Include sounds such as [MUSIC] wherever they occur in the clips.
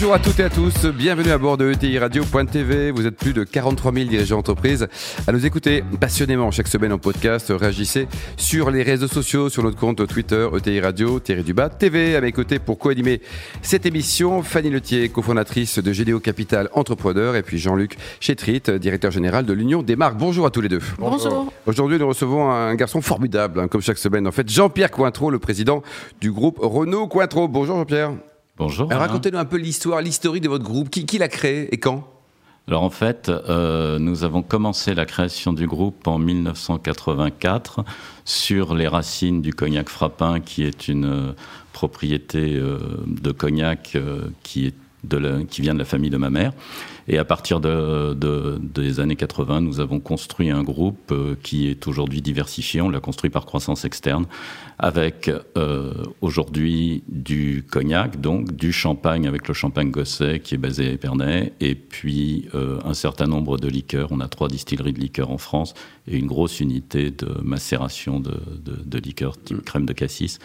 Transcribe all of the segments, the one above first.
Bonjour à toutes et à tous, bienvenue à bord de ETI Radio.tv. Vous êtes plus de 43 000 dirigeants d'entreprise à nous écouter passionnément chaque semaine en podcast. Réagissez sur les réseaux sociaux, sur notre compte Twitter ETI Radio, Thierry Dubat TV. À mes côtés pour co-animer cette émission, Fanny Letier, cofondatrice de Gédéo Capital Entrepreneur, et puis Jean-Luc Chétrit, directeur général de l'Union des marques. Bonjour à tous les deux. Bonjour. Aujourd'hui, nous recevons un garçon formidable, hein, comme chaque semaine. En fait, Jean-Pierre Cointreau, le président du groupe Renault Cointreau. Bonjour Jean-Pierre. Bonjour. Racontez-nous un peu l'histoire, l'historique de votre groupe. Qui, qui l'a créé et quand? Alors en fait, euh, nous avons commencé la création du groupe en 1984 sur les racines du cognac frappin, qui est une euh, propriété euh, de cognac qui est qui vient de la famille de ma mère. Et à partir de, des années 80, nous avons construit un groupe euh, qui est aujourd'hui diversifié. On l'a construit par croissance externe, avec euh, aujourd'hui du cognac, donc du champagne avec le champagne Gosset qui est basé à Épernay, et puis euh, un certain nombre de liqueurs. On a trois distilleries de liqueurs en France et une grosse unité de macération de, de liqueurs type crème de cassis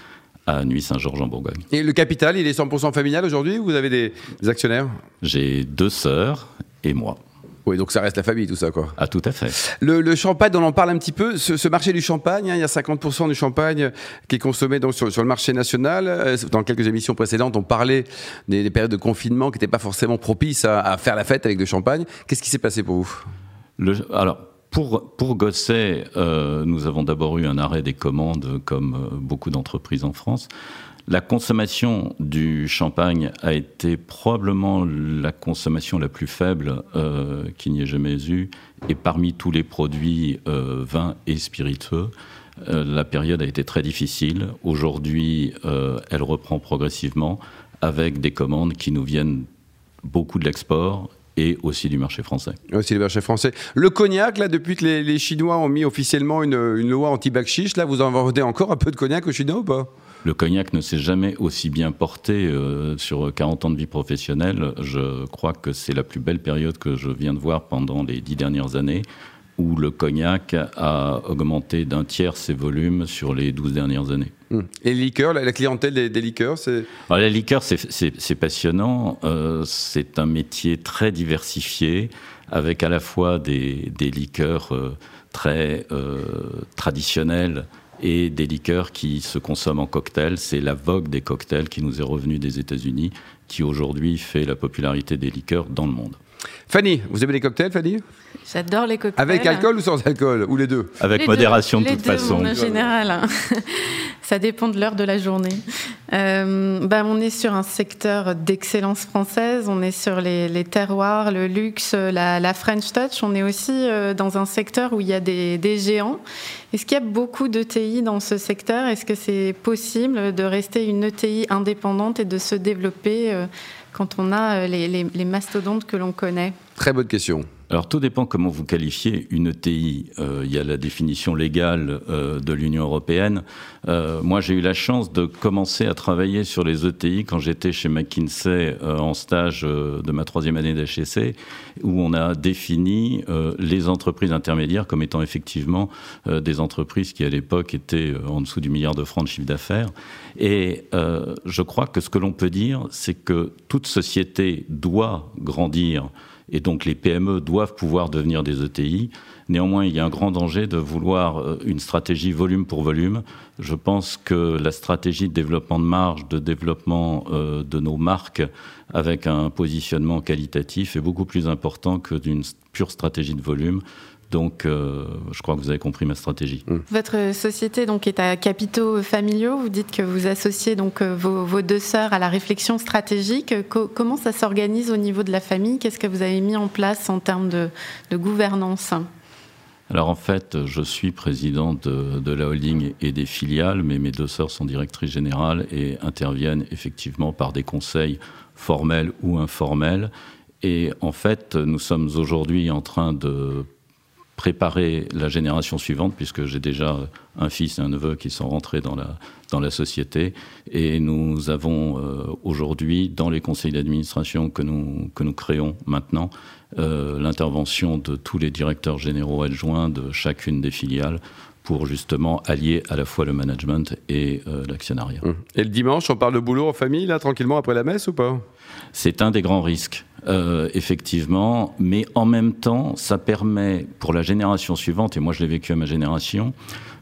à Nuit-Saint-Georges en Bourgogne. Et le capital, il est 100% familial aujourd'hui Vous avez des, actionnaires? J'ai deux sœurs et moi. Oui, donc ça reste la famille, tout ça, quoi. Ah, tout à fait. Le, champagne, on en parle un petit peu. Ce, marché du champagne, hein, il y a 50% du champagne qui est consommé donc, sur, le marché national. Euh, dans quelques émissions précédentes, on parlait des, périodes de confinement qui n'étaient pas forcément propices à, faire la fête avec le champagne. Qu'est-ce qui s'est passé pour vous? Le, Alors, pour, Gosset, euh, nous avons d'abord eu un arrêt des commandes, comme euh, beaucoup d'entreprises en France. La consommation du champagne a été probablement la consommation la plus faible euh, qu'il n'y ait jamais eu, et parmi tous les produits vins et spiritueux. la période a été très difficile. Aujourd'hui, elle reprend progressivement avec des commandes qui nous viennent beaucoup de l'export et aussi du marché français. Aussi du marché français. Le cognac, là, depuis que les, Chinois ont mis officiellement une, loi anti-bac là, vous en vendez encore un peu de cognac aux Chinois ou pas? Le cognac ne s'est jamais aussi bien porté euh, sur 40 ans de vie professionnelle. Je crois que c'est la plus belle période que je viens de voir pendant les dix dernières années où le cognac a augmenté d'un tiers ses volumes sur les 12 dernières années. Hmm. Et les liqueurs, la, clientèle des, liqueurs, c'est... la liqueur, c'est passionnant. Euh, c'est un métier très diversifié, avec à la fois des, liqueurs euh, très euh, traditionnelles et des liqueurs qui se consomment en cocktail. C'est la vogue des cocktails qui nous est revenue des États-Unis, qui aujourd'hui fait la popularité des liqueurs dans le monde. Fanny, vous aimez les cocktails, Fanny? J'adore les cocktails. Avec alcool ou sans alcool? Ou les deux? Avec modération de toute façon. En général. Hein. Ça dépend de l'heure de la journée. Euh, bah, on est sur un secteur d'excellence française. On est sur les, terroirs, le luxe, la, French Touch. On est aussi euh, dans un secteur où il y a des, géants. Est-ce qu'il y a beaucoup d'ETI dans ce secteur? Est-ce que c'est possible de rester une ETI indépendante et de se développer euh, quand on a les mastodontes que l'on connaît? Très bonne question. Alors tout dépend comment vous qualifiez une ETI. Euh, il y a la définition légale euh, de l'Union européenne. Euh, moi, j'ai eu la chance de commencer à travailler sur les ETI quand j'étais chez McKinsey en stage de ma troisième année d'HEC, où on a défini les entreprises intermédiaires comme étant effectivement des entreprises qui à l'époque étaient en dessous du milliard de francs de chiffre d'affaires. Et je crois que ce que l'on peut dire, c'est que toute société doit grandir et donc les PME doivent pouvoir devenir des ETI. Néanmoins, il y a un grand danger de vouloir euh, une stratégie volume pour volume. Je pense que la stratégie de développement de marge, de développement euh, de nos marques avec un positionnement qualitatif est beaucoup plus important que d'une pure stratégie de volume. Donc, euh, je crois que vous avez compris ma stratégie. Mmh. Votre société donc est à capitaux familiaux. Vous dites que vous associez donc euh, vos, deux sœurs à la réflexion stratégique. comment ça s'organise au niveau de la famille? Qu'est-ce que vous avez mis en place en termes de, gouvernance? Alors en fait, je suis président de, de, la holding et des filiales, mais mes deux sœurs sont directrices générales et interviennent effectivement par des conseils formels ou informels. Et en fait, nous sommes aujourd'hui en train de préparer la génération suivante, puisque j'ai déjà un fils et un neveu qui sont rentrés dans la, dans la société. Et nous avons euh, aujourd'hui, dans les conseils d'administration que nous, que nous créons maintenant, euh, l'intervention de tous les directeurs généraux adjoints de chacune des filiales pour justement allier à la fois le management et euh, l'actionnariat. Hum. Et le dimanche, on parle de boulot en famille, là, tranquillement, après la messe ou pas? C'est un des grands risques. Euh, effectivement, mais en même temps, ça permet pour la génération suivante, et moi je l'ai vécu à ma génération,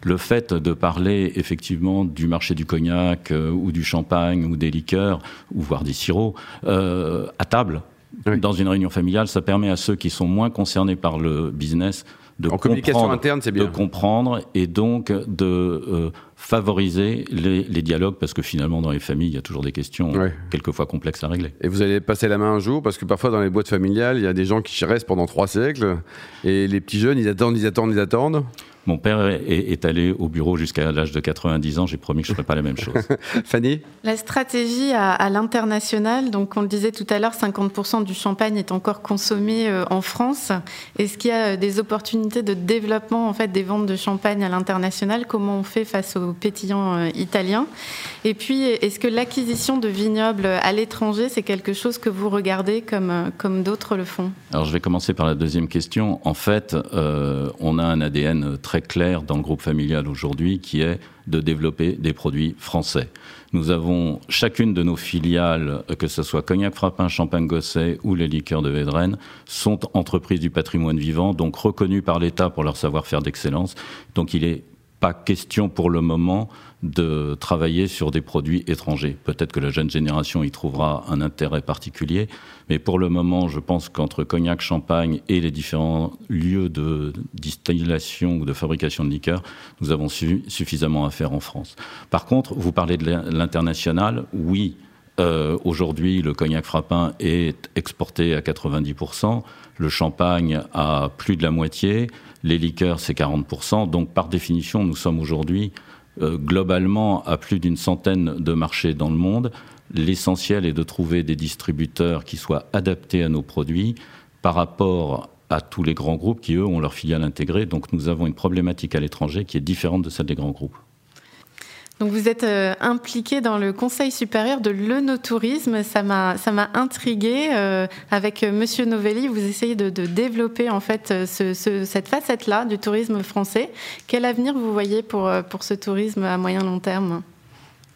le fait de parler effectivement du marché du cognac euh, ou du champagne ou des liqueurs, ou voire des sirops, euh, à table, dans une réunion familiale, ça permet à ceux qui sont moins concernés par le business de en communication interne, c'est bien. De comprendre et donc de euh, favoriser les, dialogues parce que finalement dans les familles il y a toujours des questions quelquefois complexes à régler. Et vous allez passer la main un jour parce que parfois dans les boîtes familiales il y a des gens qui restent pendant trois siècles et les petits jeunes ils attendent, ils attendent, ils attendent. Mon père est, allé au bureau jusqu'à l'âge de 90 ans. J'ai promis que je ne ferais pas la même chose. [LAUGHS] Fanny? La stratégie à, l'international, donc on le disait tout à l'heure, 50% du champagne est encore consommé euh, en France. Est-ce qu'il y a euh, des opportunités de développement en fait des ventes de champagne à l'international? Comment on fait face aux pétillants euh, italiens? Et puis, est-ce que l'acquisition de vignobles à l'étranger, c'est quelque chose que vous regardez comme, comme d'autres le font? Alors, je vais commencer par la deuxième question. En fait, on a un ADN très très clair dans le groupe familial aujourd'hui, qui est de développer des produits français. Nous avons chacune de nos filiales, que ce soit Cognac Frappin, Champagne Gosset ou les liqueurs de Védrenne, sont entreprises du patrimoine vivant, donc reconnues par l'État pour leur savoir-faire d'excellence. Donc il est pas question pour le moment de travailler sur des produits étrangers. Peut-être que la jeune génération y trouvera un intérêt particulier, mais pour le moment, je pense qu'entre cognac, champagne et les différents lieux de distillation ou de fabrication de liqueurs, nous avons suffisamment à faire en France. Par contre, vous parlez de l'international, oui. Euh, aujourd'hui, le cognac frappin est exporté à 90%, le champagne à plus de la moitié, les liqueurs, c'est 40%. Donc, par définition, nous sommes aujourd'hui euh, globalement à plus d'une centaine de marchés dans le monde. L'essentiel est de trouver des distributeurs qui soient adaptés à nos produits par rapport à tous les grands groupes qui, eux, ont leur filiale intégrée. Donc, nous avons une problématique à l'étranger qui est différente de celle des grands groupes. Donc vous êtes euh, impliqué dans le Conseil supérieur de l'œnotourisme. Ça m'a ça m'a intrigué. Euh, avec euh, Monsieur Novelli, vous essayez de, développer en fait cette facette-là du tourisme français. Quel avenir vous voyez pour pour ce tourisme à moyen long terme?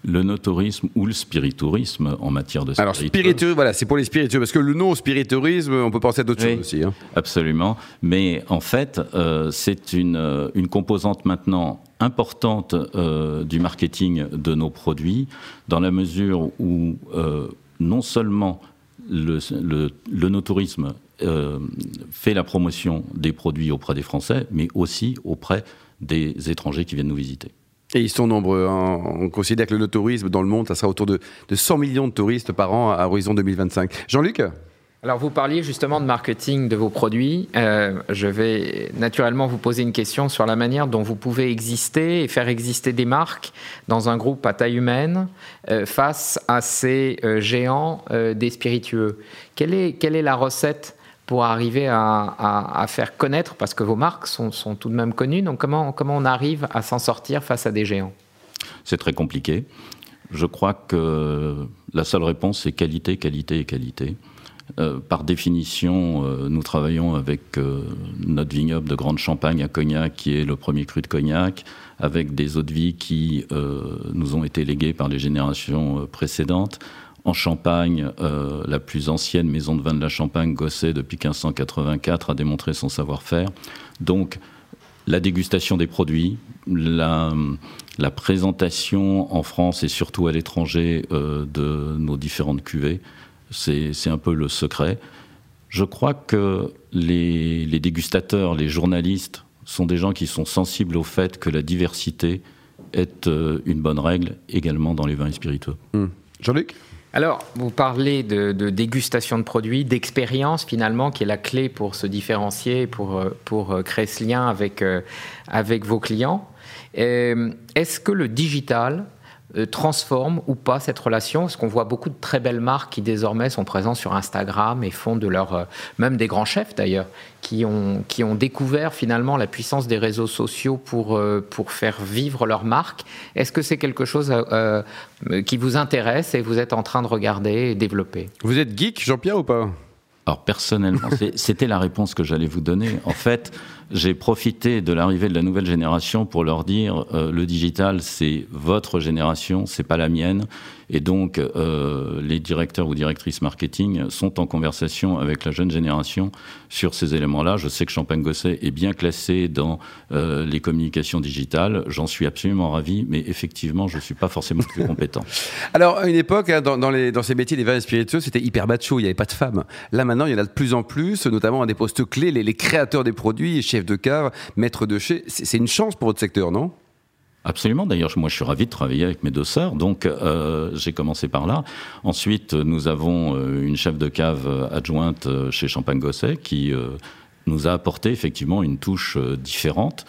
Le no-tourisme ou le spiritourisme en matière de Alors, spiritueux, voilà, c'est pour les spiritueux, parce que le no-spiritourisme, on peut penser à d'autres choses aussi. Hein. Absolument. Mais en fait, c'est une, une composante maintenant importante euh, du marketing de nos produits, dans la mesure où euh, non seulement le, le, no-tourisme euh, fait la promotion des produits auprès des Français, mais aussi auprès des étrangers qui viennent nous visiter. Et ils sont nombreux. Hein. On considère que le no-tourisme dans le monde, ça sera autour de, de 100 millions de touristes par an à horizon 2025. Jean-Luc alors vous parliez justement de marketing de vos produits. Euh, je vais naturellement vous poser une question sur la manière dont vous pouvez exister et faire exister des marques dans un groupe à taille humaine euh, face à ces euh, géants des spiritueux. Quelle est, quelle est la recette pour arriver à, faire connaître, parce que vos marques sont, tout de même connues, donc comment, comment on arrive à s'en sortir face à des géants? C'est très compliqué. Je crois que la seule réponse, c'est qualité, qualité et qualité. Euh, par définition, euh, nous travaillons avec euh, notre vignoble de Grande Champagne à Cognac, qui est le premier cru de Cognac, avec des eaux de vie qui nous ont été léguées par les générations précédentes. En Champagne, la plus ancienne maison de vin de la Champagne, Gosset, depuis 1584, a démontré son savoir-faire. Donc, la dégustation des produits, la, présentation en France et surtout à l'étranger de nos différentes cuvées, c'est un peu le secret. Je crois que les, dégustateurs, les journalistes sont des gens qui sont sensibles au fait que la diversité est euh, une bonne règle également dans les vins spiritueux. Hmm. Jean-Luc? Alors, vous parlez de, dégustation de produits, d'expérience finalement, qui est la clé pour se différencier, pour, euh, pour euh, créer ce lien avec, avec vos clients. Est-ce que le digital euh, transforme ou pas cette relation Parce qu'on voit beaucoup de très belles marques qui désormais sont présentes sur Instagram et font de leur, euh, même des grands chefs d'ailleurs, qui ont, qui ont découvert finalement la puissance des réseaux sociaux pour, euh, pour faire vivre leur marque. Est-ce que c'est quelque chose qui vous intéresse et vous êtes en train de regarder et développer? Vous êtes geek, Jean-Pierre, ou pas? Alors personnellement, c'était la réponse que j'allais vous donner. En fait, j'ai profité de l'arrivée de la nouvelle génération pour leur dire euh, le digital, c'est votre génération, c'est pas la mienne. Et donc, euh, les directeurs ou directrices marketing sont en conversation avec la jeune génération sur ces éléments-là. Je sais que Champagne Gosset est bien classé dans euh, les communications digitales. J'en suis absolument ravi, mais effectivement, je ne suis pas forcément plus compétent. [LAUGHS] Alors, à une époque, hein, dans, ces métiers des vins spiritueux, c'était hyper macho, il n'y avait pas de femmes. Là, il y en a de plus en plus, notamment à des postes clés, les, créateurs des produits, chefs de cave, maîtres de chez. C'est une chance pour votre secteur, non? Absolument. D'ailleurs, moi, je suis ravi de travailler avec mes deux sœurs. Donc, euh, j'ai commencé par là. Ensuite, nous avons euh, une chef de cave adjointe euh, chez Champagne Gosset qui nous a apporté effectivement une touche différente.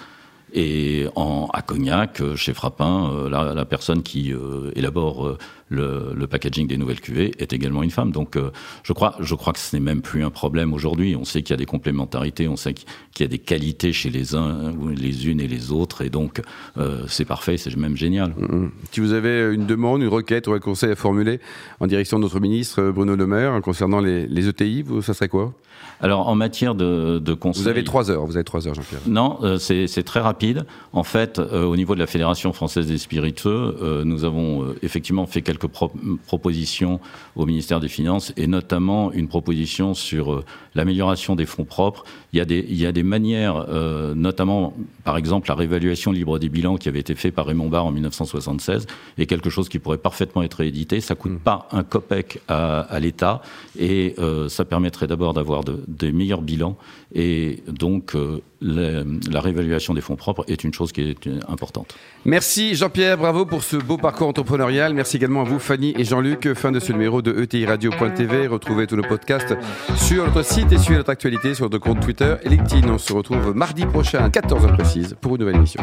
Et en, à Cognac, chez Frappin, la, la personne qui élabore le, packaging des nouvelles cuvées est également une femme. Donc euh, je, crois, je crois que ce n'est même plus un problème aujourd'hui. On sait qu'il y a des complémentarités, on sait qu'il y a des qualités chez les uns, les unes et les autres, et donc euh, c'est parfait, c'est même génial. Mmh. Si vous avez une demande, une requête ou un conseil à formuler en direction de notre ministre Bruno Le Maire concernant les, les ETI, ça serait quoi? Alors en matière de, de conseils... Vous avez trois heures, vous avez trois heures, Jean-Pierre. Non, euh, c'est très rapide. En fait, au niveau de la Fédération française des spiritueux, nous avons effectivement fait quelques quelques propositions au ministère des Finances et notamment une proposition sur euh, l'amélioration des fonds propres. Il y a des, il y a des manières, euh, notamment par exemple la réévaluation libre des bilans qui avait été fait par Raymond Barre en 1976 est quelque chose qui pourrait parfaitement être réédité. Ça coûte mmh. pas un copec à, à l'État et euh, ça permettrait d'abord d'avoir de, des meilleurs bilans et donc la, réévaluation des fonds propres est une chose qui est importante. Merci Jean-Pierre, bravo pour ce beau parcours entrepreneurial. Merci également à vous Fanny et Jean-Luc. Fin de ce numéro de ETI Radio.tv. Retrouvez tous nos podcasts sur notre site et suivez notre actualité sur notre compte Twitter et. On se retrouve mardi prochain à 14h précise pour une nouvelle émission.